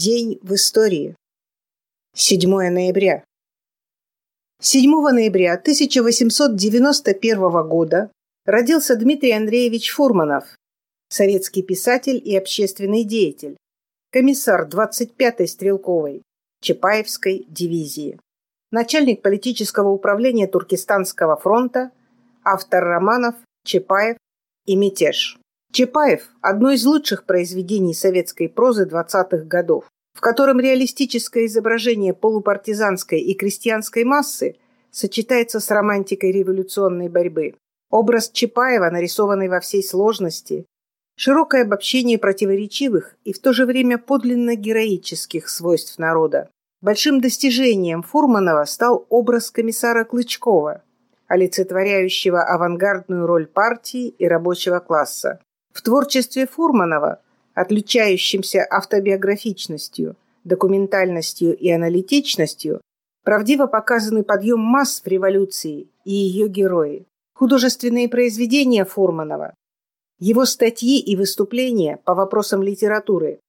День в истории. 7 ноября. 7 ноября 1891 года родился Дмитрий Андреевич Фурманов, советский писатель и общественный деятель, комиссар 25-й стрелковой Чапаевской дивизии, начальник политического управления Туркестанского фронта, автор романов «Чапаев» и «Мятеж». Чапаев – одно из лучших произведений советской прозы 20-х годов, в котором реалистическое изображение полупартизанской и крестьянской массы сочетается с романтикой революционной борьбы. Образ Чапаева, нарисованный во всей сложности, широкое обобщение противоречивых и в то же время подлинно героических свойств народа. Большим достижением Фурманова стал образ комиссара Клычкова, олицетворяющего авангардную роль партии и рабочего класса. В творчестве Фурманова, отличающемся автобиографичностью, документальностью и аналитичностью, правдиво показаны подъем масс в революции и ее герои. Художественные произведения Фурманова, его статьи и выступления по вопросам литературы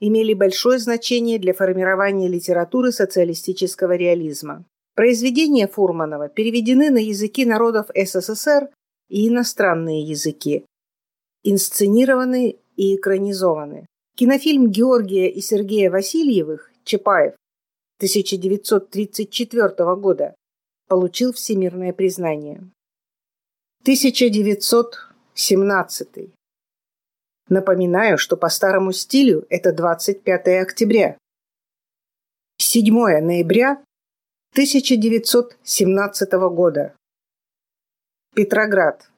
имели большое значение для формирования литературы социалистического реализма. Произведения Фурманова переведены на языки народов СССР и иностранные языки, инсценированы и экранизованы. Кинофильм Георгия и Сергея Васильевых «Чапаев» 1934 года получил всемирное признание. 1917. Напоминаю, что по старому стилю это 25 октября. 7 ноября 1917 года. Петроград.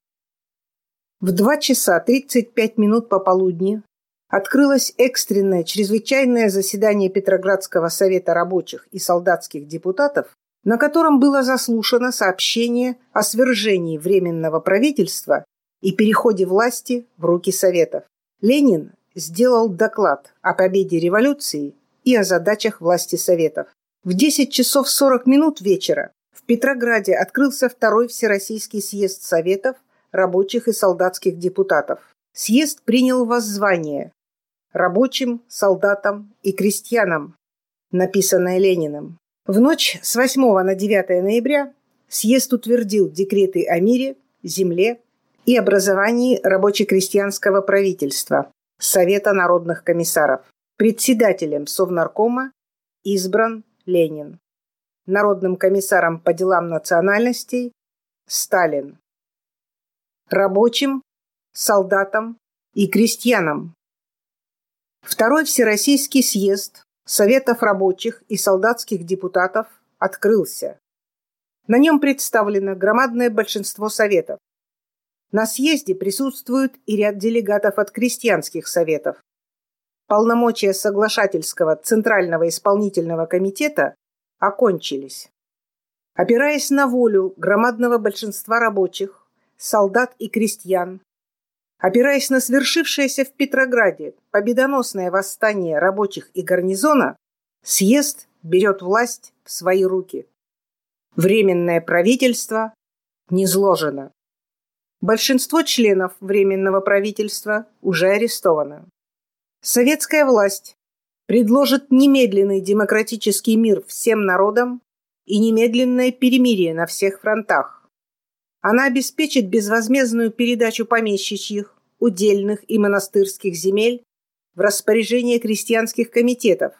В 2 часа 35 минут пополудни открылось экстренное чрезвычайное заседание Петроградского совета рабочих и солдатских депутатов, на котором было заслушано сообщение о свержении Временного правительства и переходе власти в руки Советов. Ленин сделал доклад о победе революции и о задачах власти Советов. В 10 часов 40 минут вечера в Петрограде открылся второй Всероссийский съезд Советов – рабочих и солдатских депутатов. Съезд принял воззвание рабочим, солдатам и крестьянам, написанное Лениным. В ночь с 8 на 9 ноября съезд утвердил декреты о мире, земле и образовании рабоче-крестьянского правительства Совета народных комиссаров. Председателем Совнаркома избран Ленин. Народным комиссаром по делам национальностей – Сталин рабочим, солдатам и крестьянам. Второй Всероссийский съезд Советов рабочих и солдатских депутатов открылся. На нем представлено громадное большинство советов. На съезде присутствует и ряд делегатов от крестьянских советов. Полномочия соглашательского Центрального исполнительного комитета окончились. Опираясь на волю громадного большинства рабочих, солдат и крестьян. Опираясь на свершившееся в Петрограде победоносное восстание рабочих и гарнизона, съезд берет власть в свои руки. Временное правительство низложено. Большинство членов Временного правительства уже арестовано. Советская власть предложит немедленный демократический мир всем народам и немедленное перемирие на всех фронтах. Она обеспечит безвозмездную передачу помещичьих, удельных и монастырских земель в распоряжение крестьянских комитетов,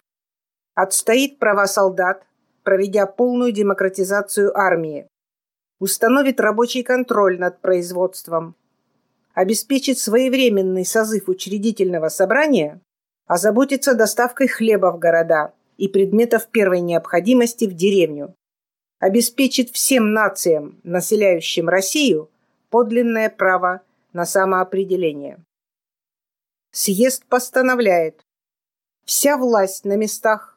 отстоит права солдат, проведя полную демократизацию армии, установит рабочий контроль над производством, обеспечит своевременный созыв учредительного собрания, озаботится доставкой хлеба в города и предметов первой необходимости в деревню, обеспечит всем нациям, населяющим Россию, подлинное право на самоопределение. Съезд постановляет, вся власть на местах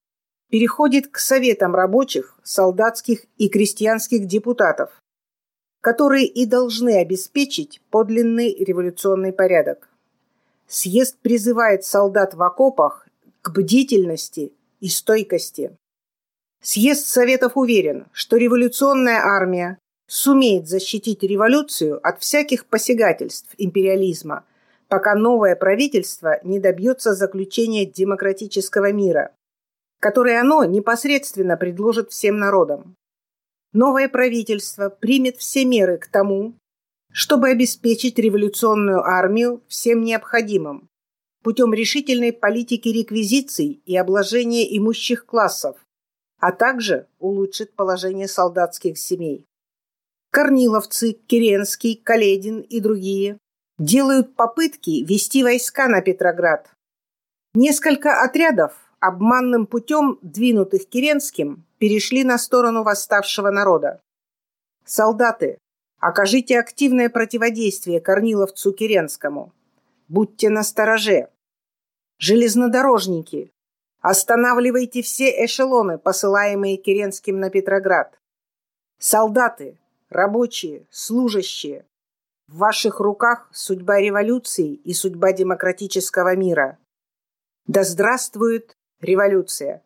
переходит к советам рабочих, солдатских и крестьянских депутатов, которые и должны обеспечить подлинный революционный порядок. Съезд призывает солдат в окопах к бдительности и стойкости. Съезд Советов уверен, что революционная армия сумеет защитить революцию от всяких посягательств империализма, пока новое правительство не добьется заключения демократического мира, который оно непосредственно предложит всем народам. Новое правительство примет все меры к тому, чтобы обеспечить революционную армию всем необходимым путем решительной политики реквизиций и обложения имущих классов, а также улучшит положение солдатских семей. Корниловцы, Керенский, Каледин и другие делают попытки вести войска на Петроград. Несколько отрядов, обманным путем двинутых Керенским, перешли на сторону восставшего народа. Солдаты, окажите активное противодействие Корниловцу Керенскому. Будьте настороже. Железнодорожники, останавливайте все эшелоны, посылаемые Керенским на Петроград. Солдаты, рабочие, служащие. В ваших руках судьба революции и судьба демократического мира. Да здравствует революция!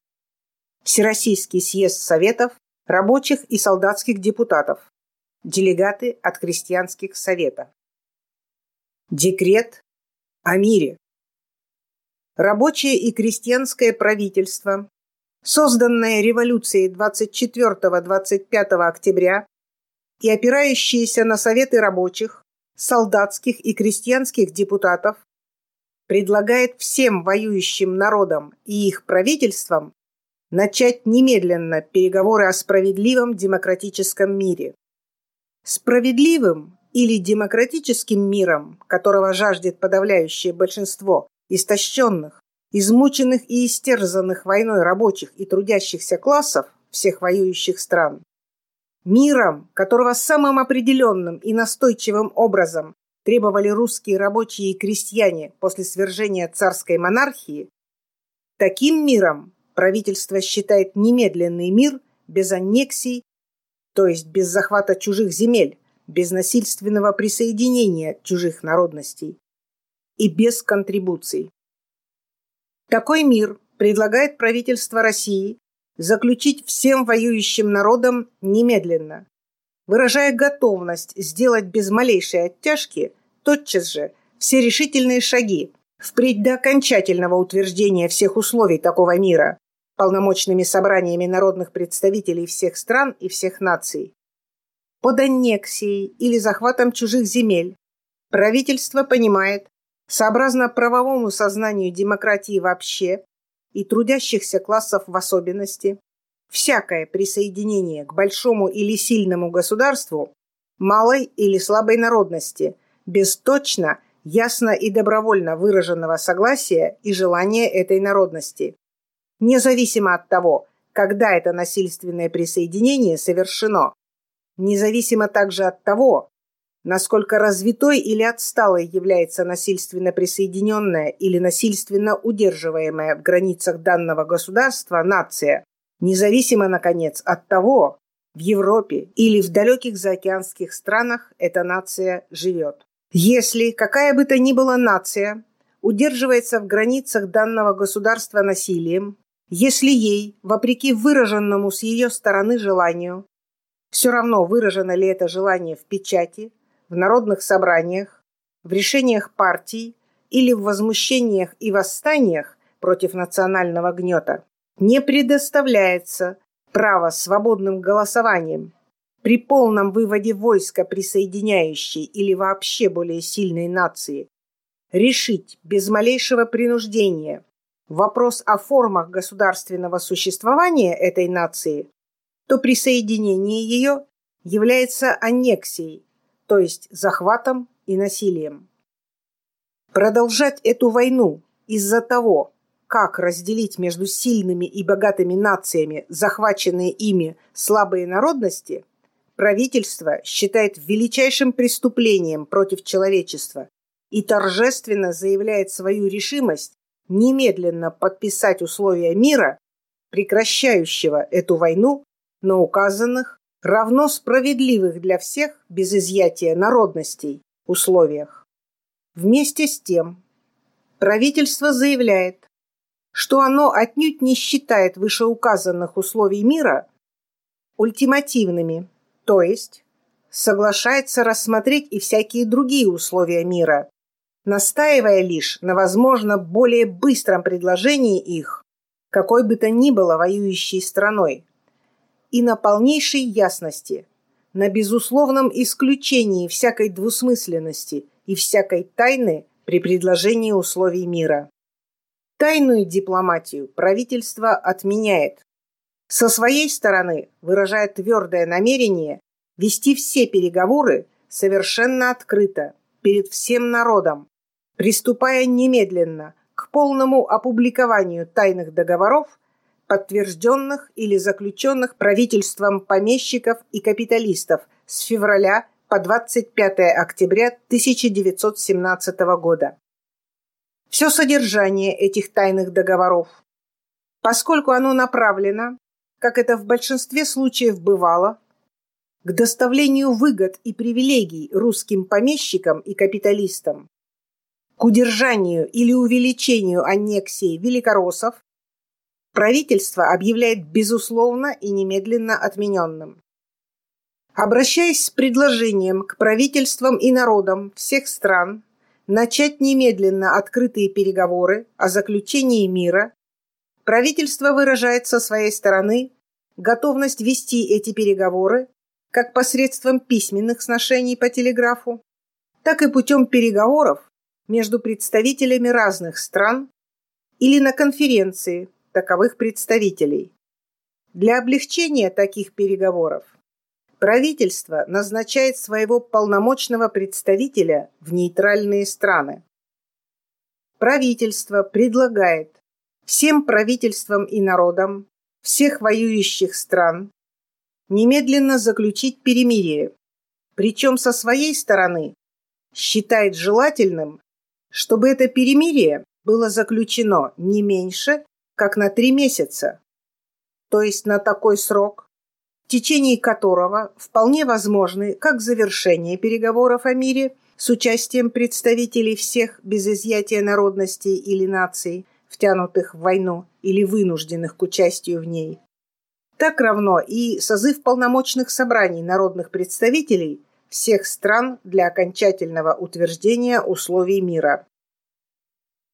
Всероссийский съезд Советов, рабочих и солдатских депутатов. Делегаты от крестьянских советов. Декрет о мире. Рабочее и крестьянское правительство, созданное революцией 24-25 октября и опирающиеся на советы рабочих, солдатских и крестьянских депутатов, предлагает всем воюющим народам и их правительствам начать немедленно переговоры о справедливом демократическом мире. Справедливым или демократическим миром, которого жаждет подавляющее большинство истощенных, измученных и истерзанных войной рабочих и трудящихся классов всех воюющих стран, Миром, которого самым определенным и настойчивым образом требовали русские рабочие и крестьяне после свержения царской монархии, таким миром правительство считает немедленный мир без аннексий, то есть без захвата чужих земель, без насильственного присоединения чужих народностей и без контрибуций. Такой мир предлагает правительство России заключить всем воюющим народам немедленно, выражая готовность сделать без малейшей оттяжки тотчас же все решительные шаги впредь до окончательного утверждения всех условий такого мира полномочными собраниями народных представителей всех стран и всех наций. Под аннексией или захватом чужих земель правительство понимает, сообразно правовому сознанию демократии вообще, и трудящихся классов в особенности, всякое присоединение к большому или сильному государству малой или слабой народности без точно, ясно и добровольно выраженного согласия и желания этой народности, независимо от того, когда это насильственное присоединение совершено, независимо также от того, насколько развитой или отсталой является насильственно присоединенная или насильственно удерживаемая в границах данного государства нация, независимо, наконец, от того, в Европе или в далеких заокеанских странах эта нация живет. Если какая бы то ни была нация удерживается в границах данного государства насилием, если ей, вопреки выраженному с ее стороны желанию, все равно выражено ли это желание в печати, в народных собраниях, в решениях партий или в возмущениях и восстаниях против национального гнета не предоставляется право свободным голосованием. При полном выводе войска присоединяющей или вообще более сильной нации решить без малейшего принуждения вопрос о формах государственного существования этой нации, то присоединение ее является аннексией то есть захватом и насилием. Продолжать эту войну из-за того, как разделить между сильными и богатыми нациями захваченные ими слабые народности, правительство считает величайшим преступлением против человечества и торжественно заявляет свою решимость немедленно подписать условия мира, прекращающего эту войну на указанных равно справедливых для всех без изъятия народностей условиях. Вместе с тем, правительство заявляет, что оно отнюдь не считает вышеуказанных условий мира ультимативными, то есть соглашается рассмотреть и всякие другие условия мира, настаивая лишь на, возможно, более быстром предложении их, какой бы то ни было воюющей страной, и на полнейшей ясности, на безусловном исключении всякой двусмысленности и всякой тайны при предложении условий мира. Тайную дипломатию правительство отменяет. Со своей стороны выражает твердое намерение вести все переговоры совершенно открыто, перед всем народом, приступая немедленно к полному опубликованию тайных договоров, подтвержденных или заключенных правительством помещиков и капиталистов с февраля по 25 октября 1917 года. Все содержание этих тайных договоров, поскольку оно направлено, как это в большинстве случаев бывало, к доставлению выгод и привилегий русским помещикам и капиталистам, к удержанию или увеличению аннексии великороссов, правительство объявляет безусловно и немедленно отмененным. Обращаясь с предложением к правительствам и народам всех стран начать немедленно открытые переговоры о заключении мира, правительство выражает со своей стороны готовность вести эти переговоры как посредством письменных сношений по телеграфу, так и путем переговоров между представителями разных стран или на конференции таковых представителей. Для облегчения таких переговоров правительство назначает своего полномочного представителя в нейтральные страны. Правительство предлагает всем правительствам и народам всех воюющих стран немедленно заключить перемирие, причем со своей стороны считает желательным, чтобы это перемирие было заключено не меньше, как на три месяца, то есть на такой срок, в течение которого вполне возможны как завершение переговоров о мире с участием представителей всех без изъятия народностей или наций, втянутых в войну или вынужденных к участию в ней, так равно и созыв полномочных собраний народных представителей всех стран для окончательного утверждения условий мира.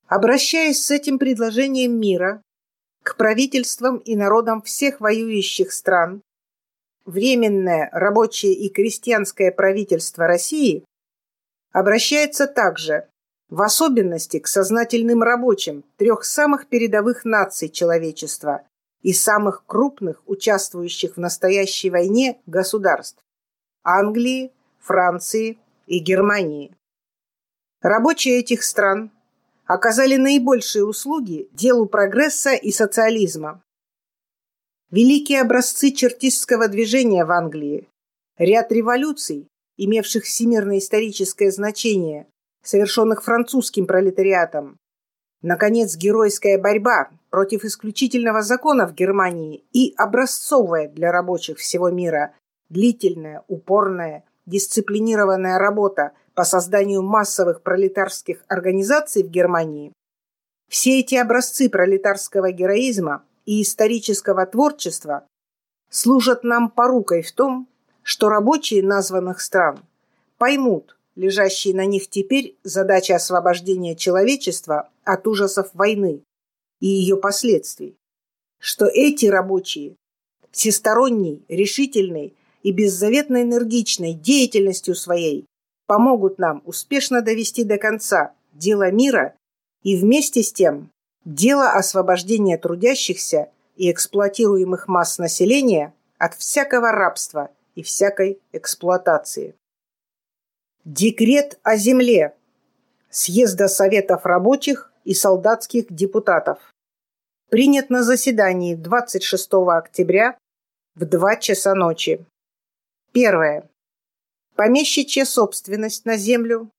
Обращаясь с этим предложением мира к правительствам и народам всех воюющих стран, Временное рабочее и крестьянское правительство России обращается также в особенности к сознательным рабочим трех самых передовых наций человечества и самых крупных участвующих в настоящей войне государств – Англии, Франции и Германии. Рабочие этих стран оказали наибольшие услуги делу прогресса и социализма. Великие образцы чертистского движения в Англии, ряд революций, имевших всемирное историческое значение, совершенных французским пролетариатом, наконец, геройская борьба против исключительного закона в Германии и образцовая для рабочих всего мира длительная, упорная, дисциплинированная работа по созданию массовых пролетарских организаций в Германии, все эти образцы пролетарского героизма и исторического творчества служат нам порукой в том, что рабочие названных стран поймут лежащие на них теперь задачи освобождения человечества от ужасов войны и ее последствий, что эти рабочие всесторонней, решительной и беззаветно энергичной деятельностью своей помогут нам успешно довести до конца дело мира и вместе с тем дело освобождения трудящихся и эксплуатируемых масс населения от всякого рабства и всякой эксплуатации. Декрет о земле Съезда Советов рабочих и солдатских депутатов. Принят на заседании 26 октября в 2 часа ночи. Первое. Помещичья собственность на землю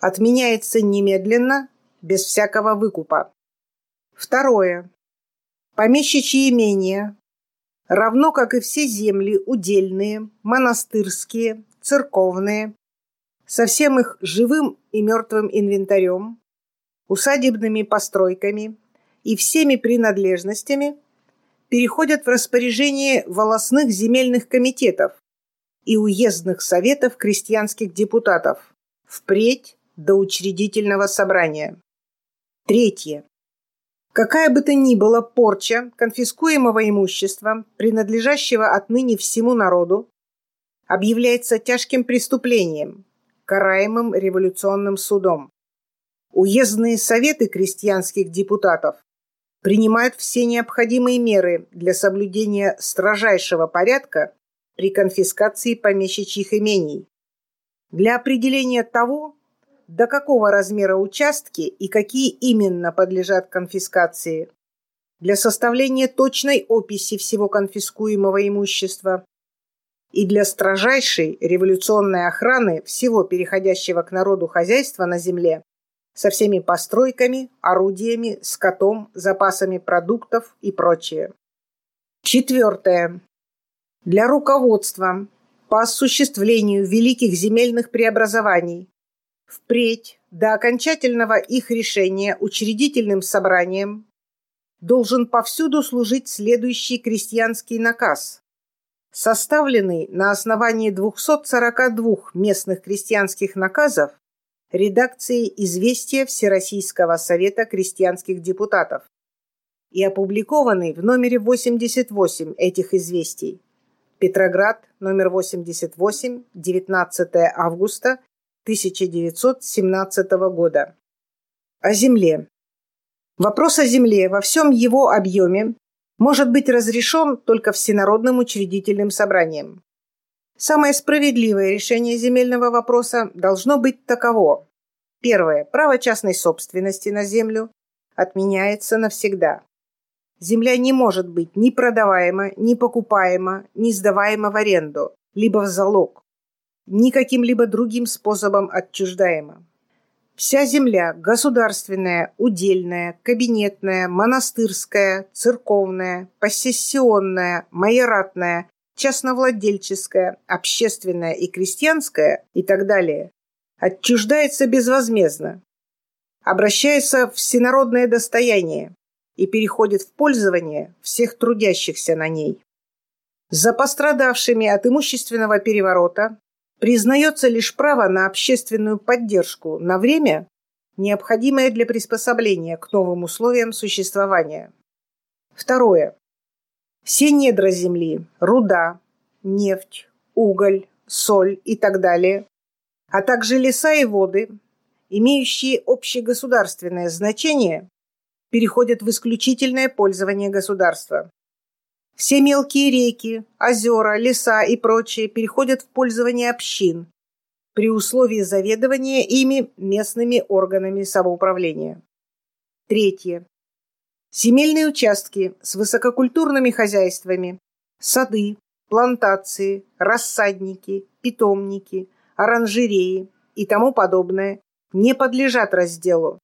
отменяется немедленно, без всякого выкупа. Второе. Помещичьи имения, равно как и все земли удельные, монастырские, церковные, со всем их живым и мертвым инвентарем, усадебными постройками и всеми принадлежностями переходят в распоряжение волосных земельных комитетов и уездных советов крестьянских депутатов впредь до учредительного собрания. Третье. Какая бы то ни была порча конфискуемого имущества, принадлежащего отныне всему народу, объявляется тяжким преступлением, караемым революционным судом. Уездные советы крестьянских депутатов принимают все необходимые меры для соблюдения строжайшего порядка при конфискации помещичьих имений. Для определения того, до какого размера участки и какие именно подлежат конфискации, для составления точной описи всего конфискуемого имущества и для строжайшей революционной охраны всего переходящего к народу хозяйства на земле со всеми постройками, орудиями, скотом, запасами продуктов и прочее. Четвертое. Для руководства по осуществлению великих земельных преобразований впредь до окончательного их решения учредительным собранием должен повсюду служить следующий крестьянский наказ, составленный на основании 242 местных крестьянских наказов редакции «Известия Всероссийского совета крестьянских депутатов» и опубликованный в номере 88 этих известий. Петроград, номер 88, 19 августа 1917 года. О земле. Вопрос о земле во всем его объеме может быть разрешен только всенародным учредительным собранием. Самое справедливое решение земельного вопроса должно быть таково. Первое. Право частной собственности на землю отменяется навсегда. Земля не может быть ни продаваема, ни покупаема, ни сдаваема в аренду, либо в залог, ни каким-либо другим способом отчуждаема. Вся земля – государственная, удельная, кабинетная, монастырская, церковная, посессионная, майоратная частновладельческая, общественная и крестьянская и так далее, отчуждается безвозмездно, обращается в всенародное достояние и переходит в пользование всех трудящихся на ней. За пострадавшими от имущественного переворота признается лишь право на общественную поддержку на время, необходимое для приспособления к новым условиям существования. Второе. Все недра Земли, руда, нефть, уголь, соль и так далее, а также леса и воды, имеющие общегосударственное значение, переходят в исключительное пользование государства. Все мелкие реки, озера, леса и прочее переходят в пользование общин при условии заведования ими местными органами самоуправления. Третье. Земельные участки с высококультурными хозяйствами, сады, плантации, рассадники, питомники, оранжереи и тому подобное не подлежат разделу,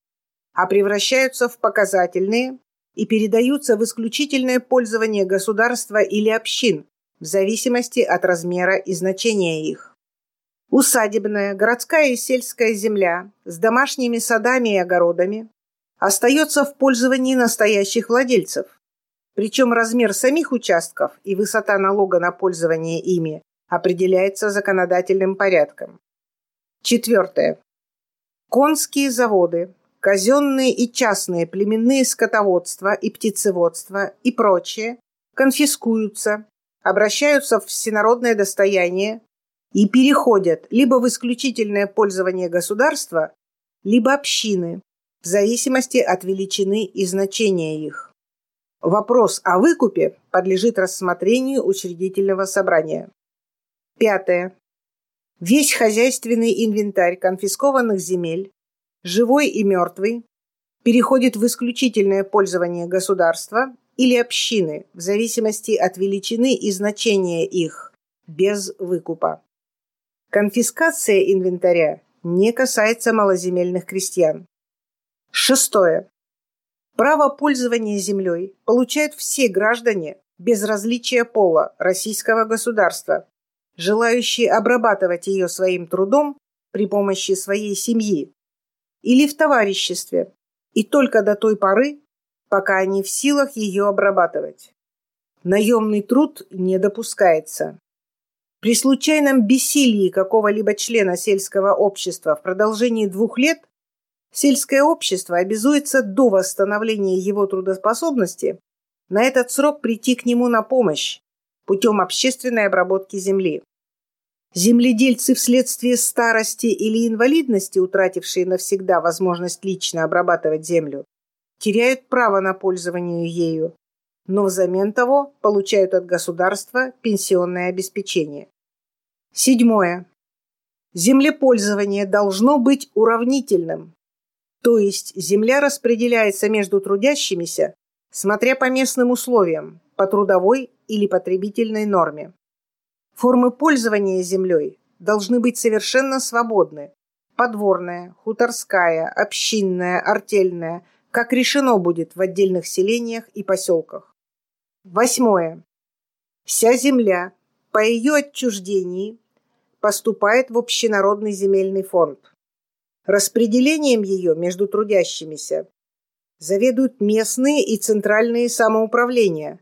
а превращаются в показательные и передаются в исключительное пользование государства или общин в зависимости от размера и значения их. Усадебная, городская и сельская земля с домашними садами и огородами остается в пользовании настоящих владельцев. Причем размер самих участков и высота налога на пользование ими определяется законодательным порядком. Четвертое. Конские заводы, казенные и частные племенные скотоводства и птицеводства и прочее конфискуются, обращаются в всенародное достояние и переходят либо в исключительное пользование государства, либо общины, в зависимости от величины и значения их. Вопрос о выкупе подлежит рассмотрению учредительного собрания. Пятое. Весь хозяйственный инвентарь конфискованных земель, живой и мертвый, переходит в исключительное пользование государства или общины в зависимости от величины и значения их, без выкупа. Конфискация инвентаря не касается малоземельных крестьян. Шестое. Право пользования землей получают все граждане без различия пола российского государства, желающие обрабатывать ее своим трудом при помощи своей семьи или в товариществе, и только до той поры, пока они в силах ее обрабатывать. Наемный труд не допускается. При случайном бессилии какого-либо члена сельского общества в продолжении двух лет сельское общество обязуется до восстановления его трудоспособности на этот срок прийти к нему на помощь путем общественной обработки земли. Земледельцы вследствие старости или инвалидности, утратившие навсегда возможность лично обрабатывать землю, теряют право на пользование ею, но взамен того получают от государства пенсионное обеспечение. Седьмое. Землепользование должно быть уравнительным, то есть земля распределяется между трудящимися, смотря по местным условиям, по трудовой или потребительной норме. Формы пользования землей должны быть совершенно свободны. Подворная, хуторская, общинная, артельная, как решено будет в отдельных селениях и поселках. Восьмое. Вся земля по ее отчуждении поступает в общенародный земельный фонд. Распределением ее между трудящимися заведуют местные и центральные самоуправления,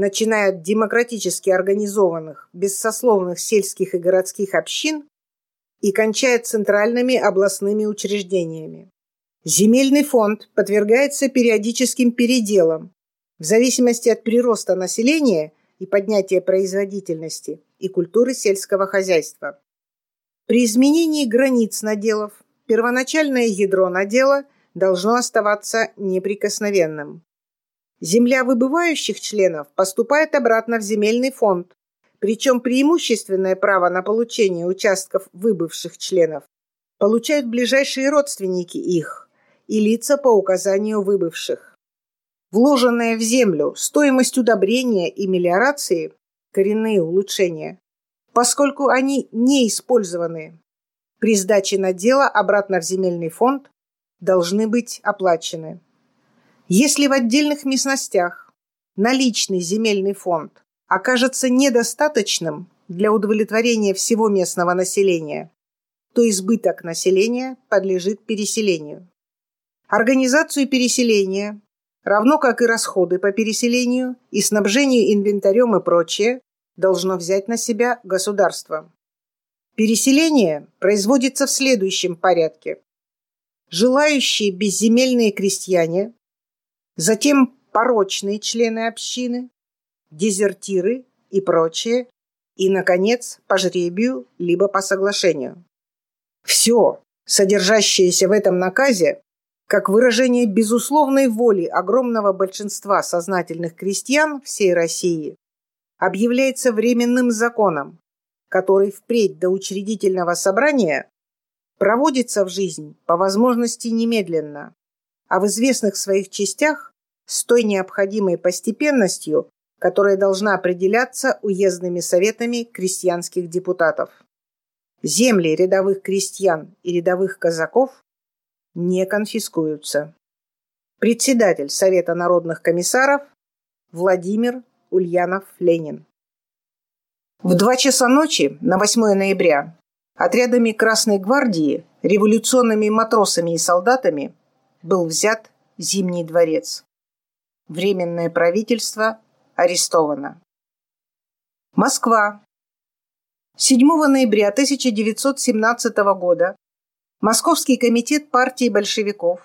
начиная от демократически организованных, бессословных сельских и городских общин и кончая центральными областными учреждениями. Земельный фонд подвергается периодическим переделам в зависимости от прироста населения и поднятия производительности и культуры сельского хозяйства. При изменении границ наделов первоначальное ядро надела должно оставаться неприкосновенным. Земля выбывающих членов поступает обратно в земельный фонд, причем преимущественное право на получение участков выбывших членов получают ближайшие родственники их и лица по указанию выбывших. Вложенная в землю стоимость удобрения и мелиорации – коренные улучшения, поскольку они не использованы. При сдаче надела обратно в земельный фонд должны быть оплачены. Если в отдельных местностях наличный земельный фонд окажется недостаточным для удовлетворения всего местного населения, то избыток населения подлежит переселению. Организацию переселения, равно как и расходы по переселению и снабжению инвентарем и прочее, должно взять на себя государство. Переселение производится в следующем порядке. Желающие безземельные крестьяне, затем порочные члены общины, дезертиры и прочее, и, наконец, по жребию либо по соглашению. Все, содержащееся в этом наказе, как выражение безусловной воли огромного большинства сознательных крестьян всей России, объявляется временным законом, который впредь до учредительного собрания проводится в жизнь по возможности немедленно, а в известных своих частях с той необходимой постепенностью, которая должна определяться уездными советами крестьянских депутатов. Земли рядовых крестьян и рядовых казаков не конфискуются. Председатель Совета народных комиссаров Владимир Ульянов-Ленин. В два часа ночи на 8 ноября отрядами Красной гвардии, революционными матросами и солдатами был взят Зимний дворец. Временное правительство арестовано. Москва. 7 ноября 1917 года Московский комитет партии большевиков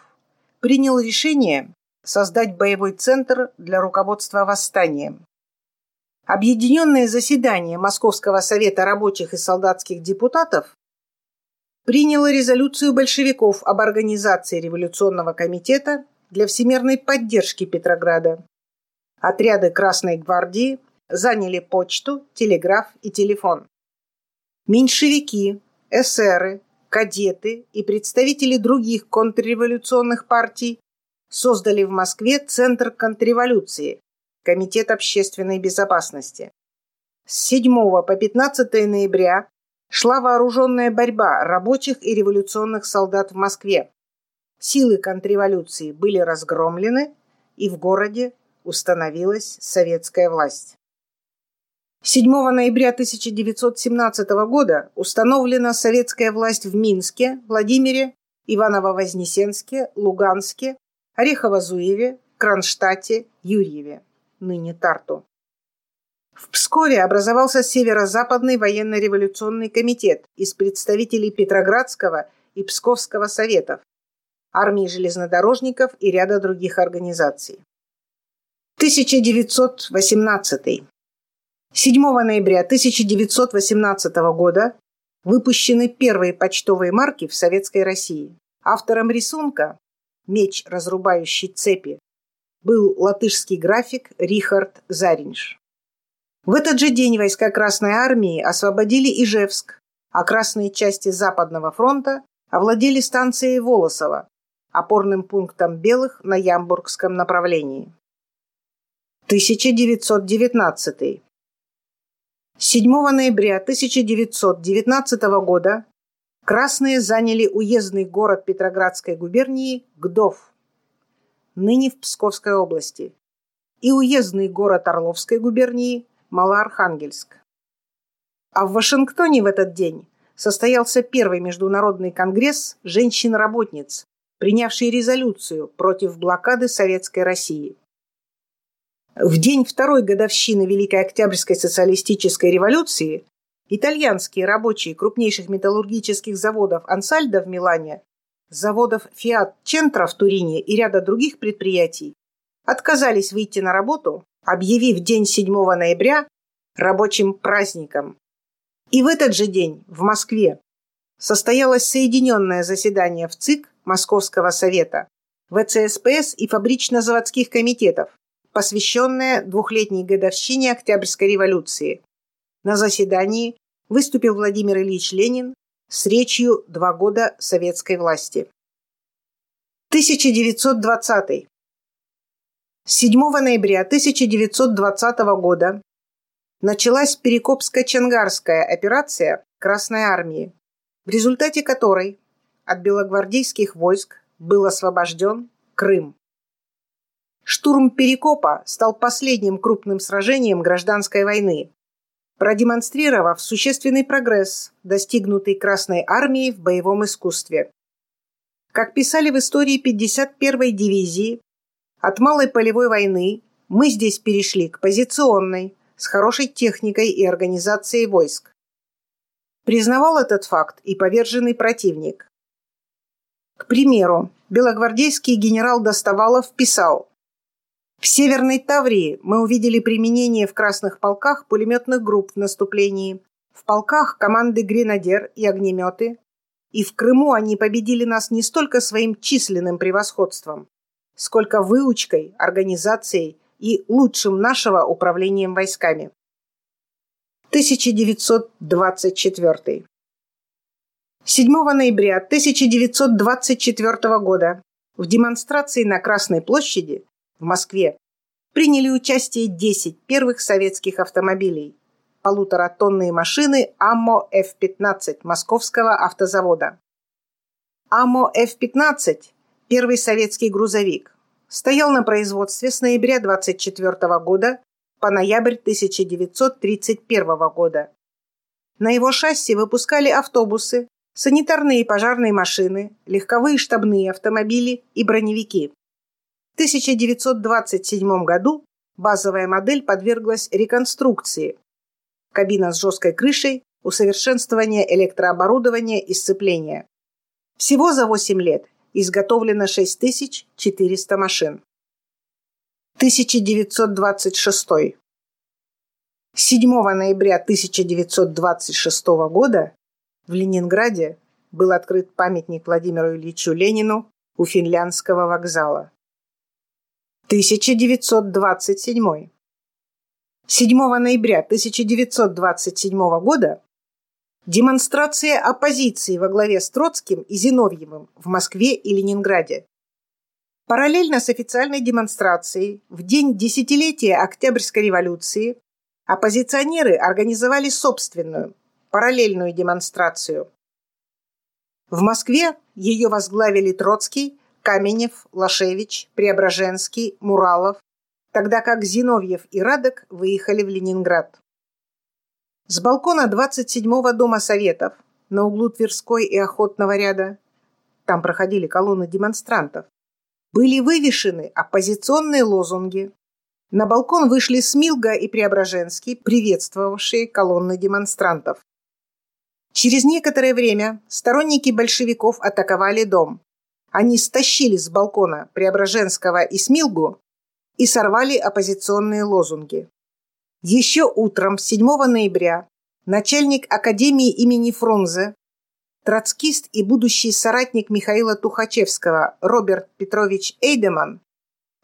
принял решение создать боевой центр для руководства восстанием. Объединенное заседание Московского совета рабочих и солдатских депутатов приняло резолюцию большевиков об организации революционного комитета для всемирной поддержки Петрограда. Отряды Красной гвардии заняли почту, телеграф и телефон. Меньшевики, эсеры, кадеты и представители других контрреволюционных партий создали в Москве Центр контрреволюции, Комитет общественной безопасности. С 7 по 15 ноября шла вооруженная борьба рабочих и революционных солдат в Москве. Силы контрреволюции были разгромлены, и в городе установилась советская власть. 7 ноября 1917 года установлена советская власть в Минске, Владимире, Иваново-Вознесенске, Луганске, Орехово-Зуеве, Кронштадте, Юрьеве ныне Тарту. В Пскове образовался Северо-Западный военно-революционный комитет из представителей Петроградского и Псковского советов, армии железнодорожников и ряда других организаций. 1918. 7 ноября 1918 года выпущены первые почтовые марки в Советской России. Автором рисунка «Меч, разрубающий цепи» был латышский график Рихард Заринж. В этот же день войска Красной Армии освободили Ижевск, а красные части Западного фронта овладели станцией Волосово, опорным пунктом белых на Ямбургском направлении. 1919. 7 ноября 1919 года красные заняли уездный город Петроградской губернии Гдов, ныне в Псковской области, и уездный город Орловской губернии Малоархангельск. А в Вашингтоне в этот день состоялся первый международный конгресс женщин-работниц, принявший резолюцию против блокады Советской России. В день второй годовщины Великой Октябрьской социалистической революции итальянские рабочие крупнейших металлургических заводов «Ансальдо» в Милане, заводов «Фиат Чентро» в Турине и ряда других предприятий отказались выйти на работу, объявив день 7 ноября рабочим праздником. И в этот же день в Москве состоялось соединенное заседание в ЦИК Московского совета, ВЦСПС и фабрично-заводских комитетов, посвященное двухлетней годовщине Октябрьской революции. На заседании выступил Владимир Ильич Ленин с речью «Два года советской власти». 1920. 7 ноября 1920 года началась Перекопско-Чангарская операция Красной Армии, в результате которой от белогвардейских войск был освобожден Крым. Штурм Перекопа стал последним крупным сражением гражданской войны, продемонстрировав существенный прогресс, достигнутый Красной армией в боевом искусстве. Как писали в истории 51-й дивизии, от малой полевой войны мы здесь перешли к позиционной, с хорошей техникой и организацией войск. Признавал этот факт и поверженный противник. К примеру, белогвардейский генерал Достовалов писал в Северной Таврии мы увидели применение в красных полках пулеметных групп в наступлении, в полках команды гренадер и огнеметы, и в Крыму они победили нас не столько своим численным превосходством, сколько выучкой, организацией и лучшим нашего управлением войсками. 1924. 7 ноября 1924 года в демонстрации на Красной площади в Москве приняли участие 10 первых советских автомобилей, полуторатонные машины АМО F-15 Московского автозавода. АМО F-15 – первый советский грузовик. Стоял на производстве с ноября 24 года по ноябрь 1931 года. На его шасси выпускали автобусы, санитарные и пожарные машины, легковые штабные автомобили и броневики. 1927 году базовая модель подверглась реконструкции. Кабина с жесткой крышей, усовершенствование электрооборудования и сцепления. Всего за 8 лет изготовлено 6400 машин. 1926. 7 ноября 1926 года в Ленинграде был открыт памятник Владимиру Ильичу Ленину у финляндского вокзала. 1927. 7 ноября 1927 года демонстрация оппозиции во главе с Троцким и Зиновьевым в Москве и Ленинграде. Параллельно с официальной демонстрацией в день десятилетия Октябрьской революции оппозиционеры организовали собственную, параллельную демонстрацию. В Москве ее возглавили Троцкий Каменев, Лашевич, Преображенский, Муралов, тогда как Зиновьев и Радок выехали в Ленинград. С балкона 27-го Дома Советов на углу Тверской и Охотного ряда, там проходили колонны демонстрантов, были вывешены оппозиционные лозунги На балкон вышли Смилга и Преображенский, приветствовавшие колонны демонстрантов. Через некоторое время сторонники большевиков атаковали дом. Они стащили с балкона Преображенского и Смилгу и сорвали оппозиционные лозунги. Еще утром 7 ноября начальник Академии имени Фрунзе, троцкист и будущий соратник Михаила Тухачевского Роберт Петрович Эйдеман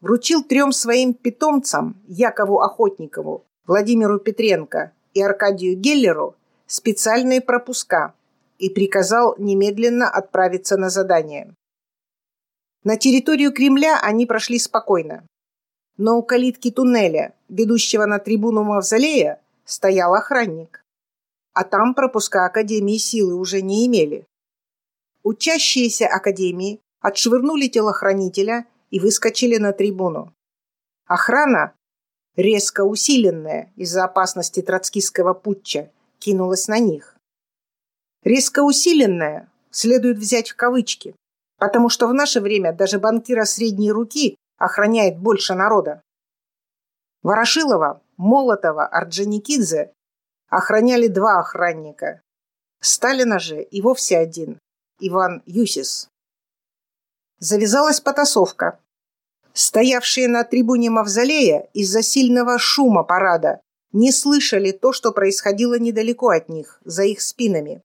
вручил трем своим питомцам Якову Охотникову, Владимиру Петренко и Аркадию Геллеру специальные пропуска и приказал немедленно отправиться на задание. На территорию Кремля они прошли спокойно. Но у калитки туннеля, ведущего на трибуну Мавзолея, стоял охранник. А там пропуска Академии силы уже не имели. Учащиеся Академии отшвырнули телохранителя и выскочили на трибуну. Охрана, резко усиленная из-за опасности троцкистского путча, кинулась на них. Резко усиленная следует взять в кавычки, потому что в наше время даже банкира средней руки охраняет больше народа. Ворошилова, Молотова, Орджоникидзе охраняли два охранника. Сталина же и вовсе один – Иван Юсис. Завязалась потасовка. Стоявшие на трибуне Мавзолея из-за сильного шума парада не слышали то, что происходило недалеко от них, за их спинами.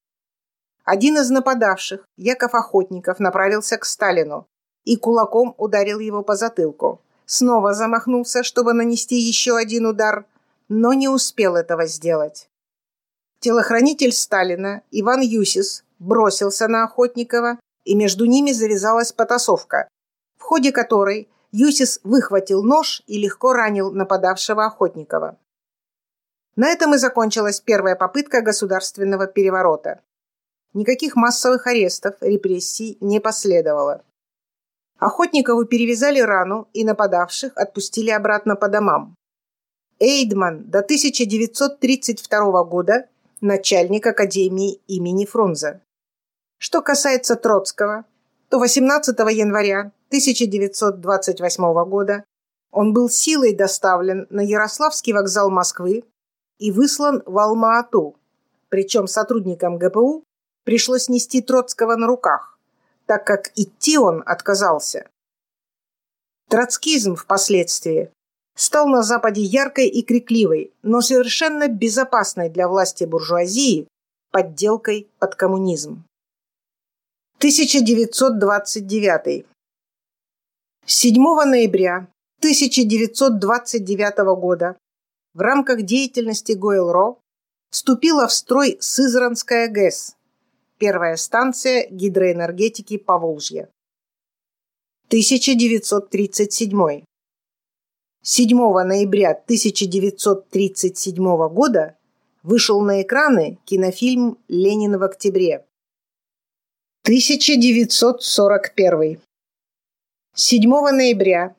Один из нападавших, Яков Охотников, направился к Сталину и кулаком ударил его по затылку. Снова замахнулся, чтобы нанести еще один удар, но не успел этого сделать. Телохранитель Сталина Иван Юсис бросился на Охотникова и между ними завязалась потасовка, в ходе которой Юсис выхватил нож и легко ранил нападавшего Охотникова. На этом и закончилась первая попытка государственного переворота. Никаких массовых арестов, репрессий не последовало. Охотникову перевязали рану и нападавших отпустили обратно по домам. Эйдман до 1932 года начальник Академии имени Фрунзе. Что касается Троцкого, то 18 января 1928 года он был силой доставлен на Ярославский вокзал Москвы и выслан в Алма-Ату, причем сотрудникам ГПУ пришлось нести Троцкого на руках, так как идти он отказался. Троцкизм впоследствии стал на Западе яркой и крикливой, но совершенно безопасной для власти буржуазии подделкой под коммунизм. 1929. 7 ноября 1929 года в рамках деятельности ГОЭЛРО вступила в строй Сызранская ГЭС, первая станция гидроэнергетики Поволжья. 1937. 7 ноября 1937 года вышел на экраны кинофильм «Ленин в октябре», 1941. 7 ноября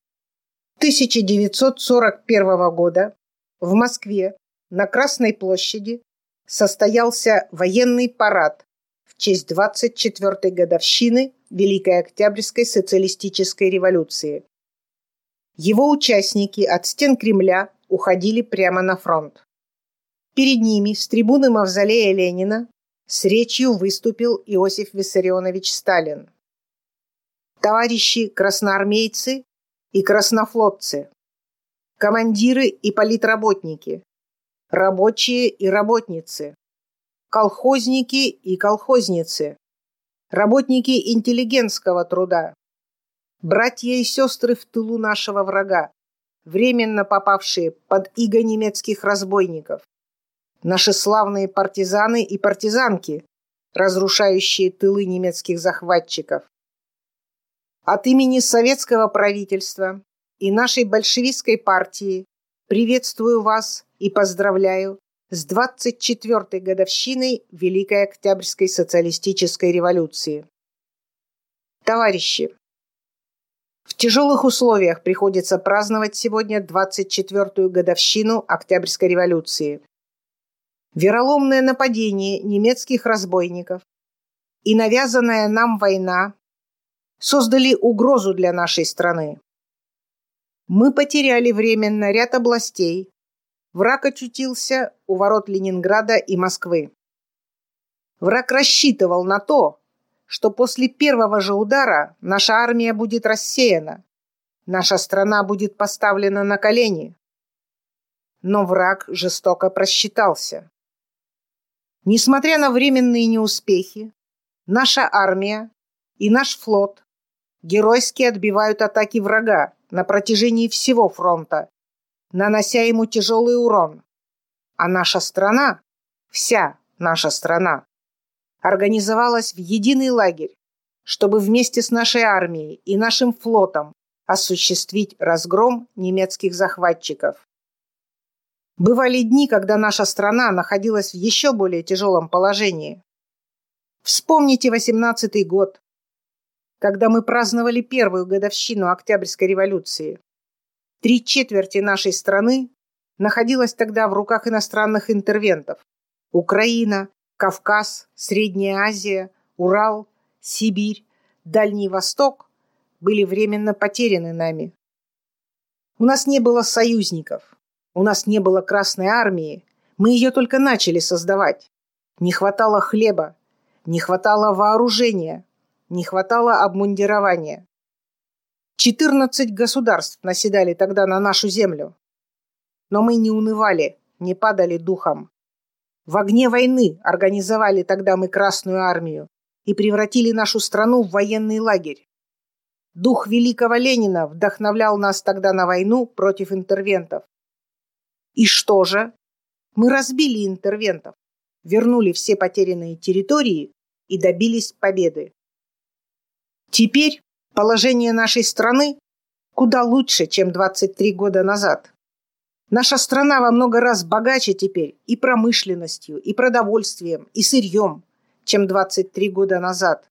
1941 года в Москве на Красной площади состоялся военный парад в честь 24-й годовщины Великой Октябрьской социалистической революции. Его участники от стен Кремля уходили прямо на фронт. Перед ними с трибуны Мавзолея Ленина с речью выступил Иосиф Виссарионович Сталин. Товарищи красноармейцы и краснофлотцы, командиры и политработники, рабочие и работницы, колхозники и колхозницы, работники интеллигентского труда, братья и сестры в тылу нашего врага, временно попавшие под иго немецких разбойников, Наши славные партизаны и партизанки, разрушающие тылы немецких захватчиков. От имени советского правительства и нашей большевистской партии приветствую вас и поздравляю с 24-й годовщиной Великой Октябрьской социалистической революции. Товарищи, в тяжелых условиях приходится праздновать сегодня 24-ю годовщину Октябрьской революции вероломное нападение немецких разбойников и навязанная нам война создали угрозу для нашей страны. Мы потеряли временно ряд областей. Враг очутился у ворот Ленинграда и Москвы. Враг рассчитывал на то, что после первого же удара наша армия будет рассеяна, наша страна будет поставлена на колени. Но враг жестоко просчитался. Несмотря на временные неуспехи, наша армия и наш флот геройски отбивают атаки врага на протяжении всего фронта, нанося ему тяжелый урон. А наша страна, вся наша страна, организовалась в единый лагерь, чтобы вместе с нашей армией и нашим флотом осуществить разгром немецких захватчиков. Бывали дни, когда наша страна находилась в еще более тяжелом положении. Вспомните 18-й год, когда мы праздновали первую годовщину Октябрьской революции. Три четверти нашей страны находилась тогда в руках иностранных интервентов. Украина, Кавказ, Средняя Азия, Урал, Сибирь, Дальний Восток были временно потеряны нами. У нас не было союзников, у нас не было Красной Армии, мы ее только начали создавать. Не хватало хлеба, не хватало вооружения, не хватало обмундирования. 14 государств наседали тогда на нашу землю. Но мы не унывали, не падали духом. В огне войны организовали тогда мы Красную армию и превратили нашу страну в военный лагерь. Дух великого Ленина вдохновлял нас тогда на войну против интервентов. И что же? Мы разбили интервентов, вернули все потерянные территории и добились победы. Теперь положение нашей страны куда лучше, чем 23 года назад. Наша страна во много раз богаче теперь и промышленностью, и продовольствием, и сырьем, чем 23 года назад.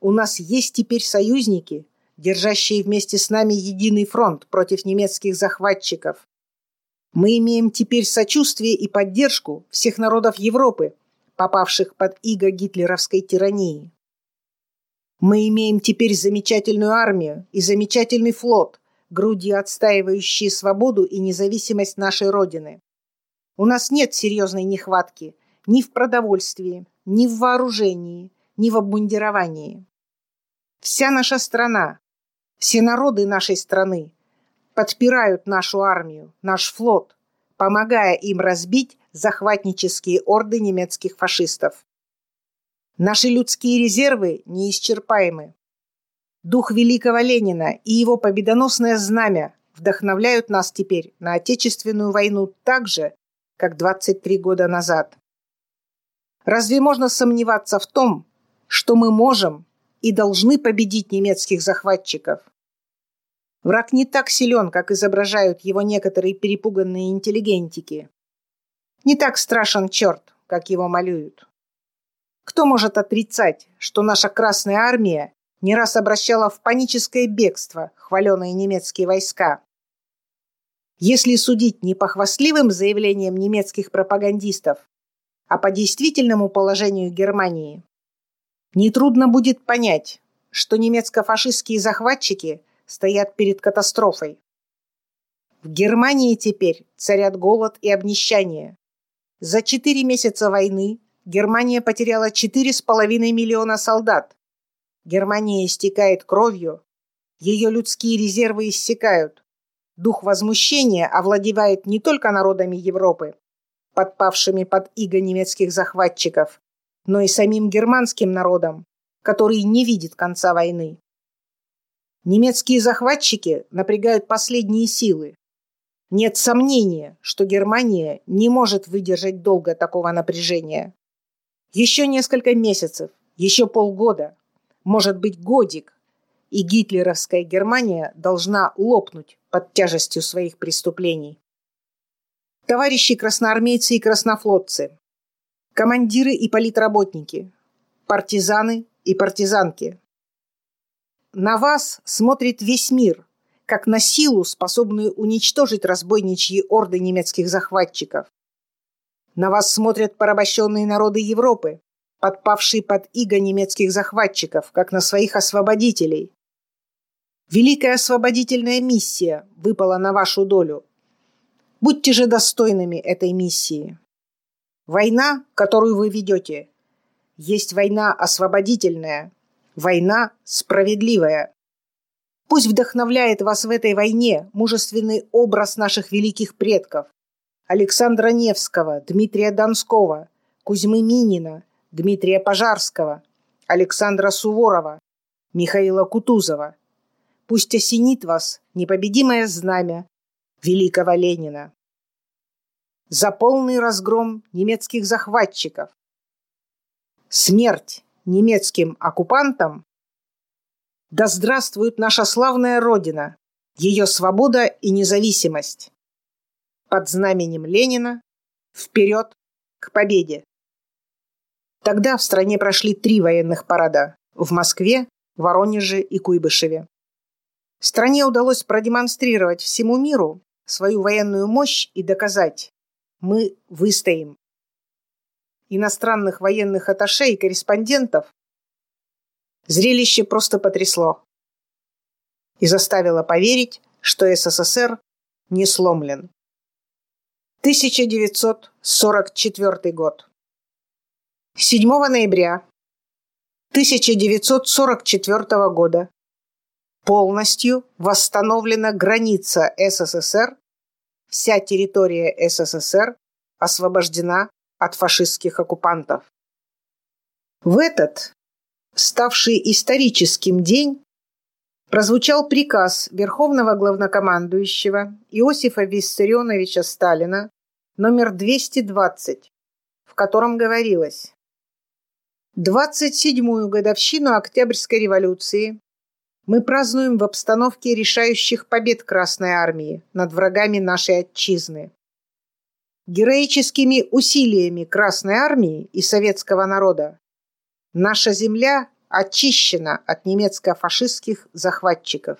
У нас есть теперь союзники, держащие вместе с нами единый фронт против немецких захватчиков. Мы имеем теперь сочувствие и поддержку всех народов Европы, попавших под иго гитлеровской тирании. Мы имеем теперь замечательную армию и замечательный флот – грудью отстаивающие свободу и независимость нашей Родины. У нас нет серьезной нехватки ни в продовольствии, ни в вооружении, ни в обмундировании. Вся наша страна, все народы нашей страны подпирают нашу армию, наш флот, помогая им разбить захватнические орды немецких фашистов. Наши людские резервы неисчерпаемы. Дух великого Ленина и его победоносное знамя вдохновляют нас теперь на Отечественную войну так же, как 23 года назад. Разве можно сомневаться в том, что мы можем и должны победить немецких захватчиков? Враг не так силен, как изображают его некоторые перепуганные интеллигентики. Не так страшен черт, как его малюют. Кто может отрицать, что наша Красная Армия не раз обращала в паническое бегство хваленые немецкие войска. Если судить не по хвастливым заявлениям немецких пропагандистов, а по действительному положению Германии, нетрудно будет понять, что немецко-фашистские захватчики стоят перед катастрофой. В Германии теперь царят голод и обнищание. За четыре месяца войны Германия потеряла 4,5 миллиона солдат, Германия истекает кровью, ее людские резервы иссякают. Дух возмущения овладевает не только народами Европы, подпавшими под иго немецких захватчиков, но и самим германским народом, который не видит конца войны. Немецкие захватчики напрягают последние силы. Нет сомнения, что Германия не может выдержать долго такого напряжения. Еще несколько месяцев, еще полгода, может быть годик, и гитлеровская Германия должна лопнуть под тяжестью своих преступлений. Товарищи красноармейцы и краснофлотцы, командиры и политработники, партизаны и партизанки. На вас смотрит весь мир, как на силу, способную уничтожить разбойничьи орды немецких захватчиков. На вас смотрят порабощенные народы Европы, подпавшие под иго немецких захватчиков, как на своих освободителей. Великая освободительная миссия выпала на вашу долю. Будьте же достойными этой миссии. Война, которую вы ведете, есть война освободительная, война справедливая. Пусть вдохновляет вас в этой войне мужественный образ наших великих предков Александра Невского, Дмитрия Донского, Кузьмы Минина, Дмитрия Пожарского, Александра Суворова, Михаила Кутузова. Пусть осенит вас непобедимое знамя великого Ленина. За полный разгром немецких захватчиков. Смерть немецким оккупантам. Да здравствует наша славная Родина, ее свобода и независимость. Под знаменем Ленина вперед к победе. Тогда в стране прошли три военных парада – в Москве, Воронеже и Куйбышеве. Стране удалось продемонстрировать всему миру свою военную мощь и доказать – мы выстоим. Иностранных военных атташе и корреспондентов зрелище просто потрясло и заставило поверить, что СССР не сломлен. 1944 год. 7 ноября 1944 года полностью восстановлена граница СССР, вся территория СССР освобождена от фашистских оккупантов. В этот, ставший историческим день, прозвучал приказ Верховного главнокомандующего Иосифа Виссарионовича Сталина номер 220, в котором говорилось 27-ю годовщину Октябрьской революции мы празднуем в обстановке решающих побед Красной Армии над врагами нашей Отчизны. Героическими усилиями Красной Армии и советского народа наша земля очищена от немецко-фашистских захватчиков.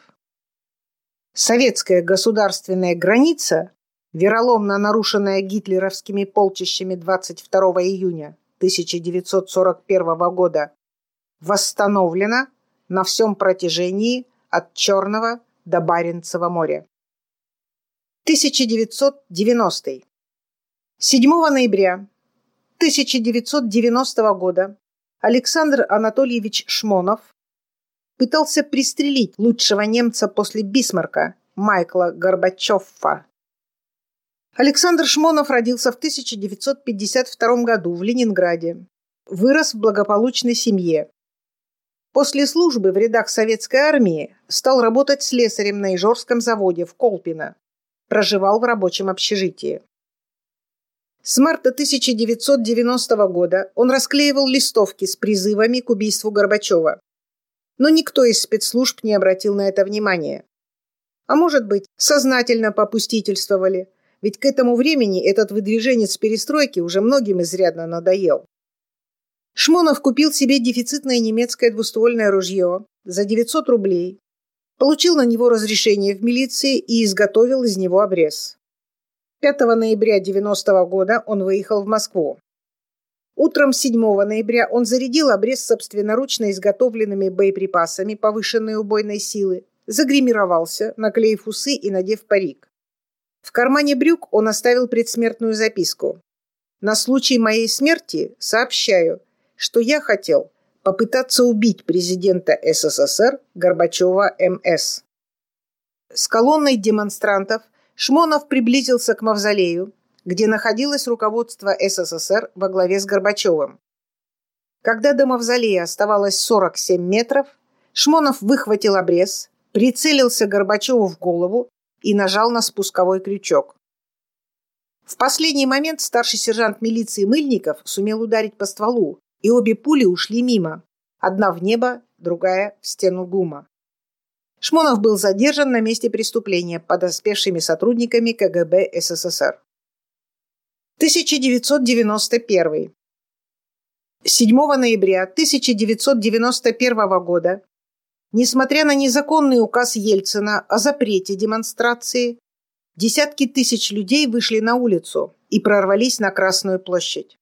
Советская государственная граница, вероломно нарушенная гитлеровскими полчищами 22 июня, 1941 года восстановлена на всем протяжении от Черного до Баренцева моря. 1990. 7 ноября 1990 года Александр Анатольевич Шмонов пытался пристрелить лучшего немца после Бисмарка Майкла Горбачёва Александр Шмонов родился в 1952 году в Ленинграде. Вырос в благополучной семье. После службы в рядах советской армии стал работать слесарем на Ижорском заводе в Колпино. Проживал в рабочем общежитии. С марта 1990 года он расклеивал листовки с призывами к убийству Горбачева. Но никто из спецслужб не обратил на это внимания. А может быть, сознательно попустительствовали – ведь к этому времени этот выдвиженец перестройки уже многим изрядно надоел. Шмонов купил себе дефицитное немецкое двуствольное ружье за 900 рублей, получил на него разрешение в милиции и изготовил из него обрез. 5 ноября 90 года он выехал в Москву. Утром 7 ноября он зарядил обрез собственноручно изготовленными боеприпасами повышенной убойной силы, загримировался, наклеив усы и надев парик. В кармане брюк он оставил предсмертную записку. «На случай моей смерти сообщаю, что я хотел попытаться убить президента СССР Горбачева МС». С колонной демонстрантов Шмонов приблизился к мавзолею, где находилось руководство СССР во главе с Горбачевым. Когда до мавзолея оставалось 47 метров, Шмонов выхватил обрез, прицелился Горбачеву в голову и нажал на спусковой крючок. В последний момент старший сержант милиции Мыльников сумел ударить по стволу, и обе пули ушли мимо. Одна в небо, другая в стену ГУМа. Шмонов был задержан на месте преступления подоспевшими сотрудниками КГБ СССР. 1991. 7 ноября 1991 года Несмотря на незаконный указ Ельцина о запрете демонстрации, десятки тысяч людей вышли на улицу и прорвались на Красную площадь.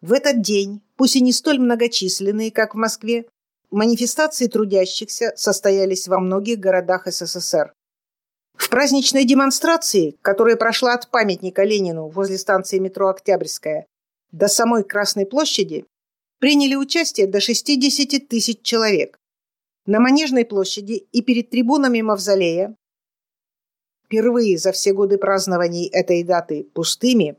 В этот день, пусть и не столь многочисленные, как в Москве, манифестации трудящихся состоялись во многих городах СССР. В праздничной демонстрации, которая прошла от памятника Ленину возле станции метро Октябрьская до самой Красной площади, приняли участие до 60 тысяч человек. На Манежной площади и перед трибунами Мавзолея впервые за все годы празднований этой даты пустыми,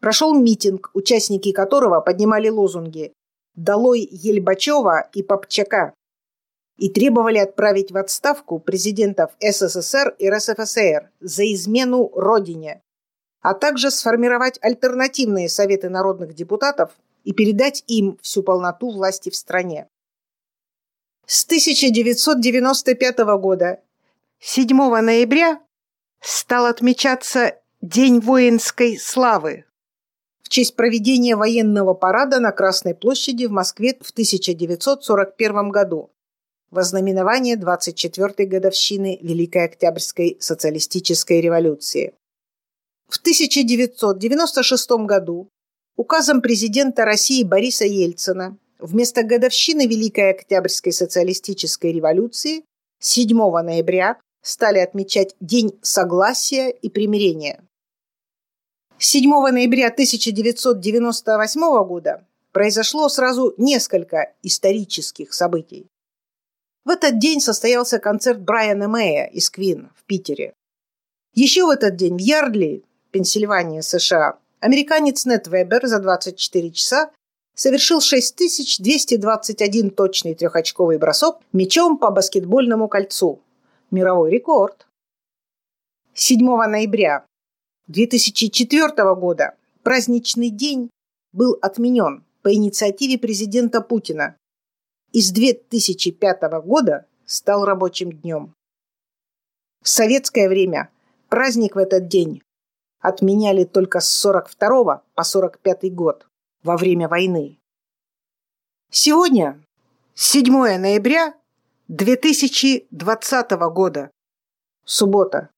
прошел митинг, участники которого поднимали лозунги «Долой Ельбачева и Попчака» и требовали отправить в отставку президентов СССР и РСФСР за измену Родине, а также сформировать альтернативные советы народных депутатов и передать им всю полноту власти в стране. С 1995 года 7 ноября стал отмечаться День воинской славы в честь проведения военного парада на Красной площади в Москве в 1941 году во знаменование 24-й годовщины Великой Октябрьской социалистической революции. В 1996 году указом президента России Бориса Ельцина вместо годовщины Великой Октябрьской социалистической революции 7 ноября стали отмечать День согласия и примирения. 7 ноября 1998 года произошло сразу несколько исторических событий. В этот день состоялся концерт Брайана Мэя из Квин в Питере. Еще в этот день в Ярдли, Пенсильвания, США, американец Нет Вебер за 24 часа совершил 6221 точный трехочковый бросок мячом по баскетбольному кольцу, мировой рекорд. 7 ноября 2004 года праздничный день был отменен по инициативе президента Путина и с 2005 года стал рабочим днем. В советское время праздник в этот день отменяли только с 42 по 45 год во время войны. Сегодня, 7 ноября, 2020 года. Суббота.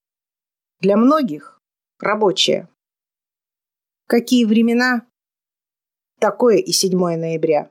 Для многих рабочая. Какие времена? Такое и 7 ноября.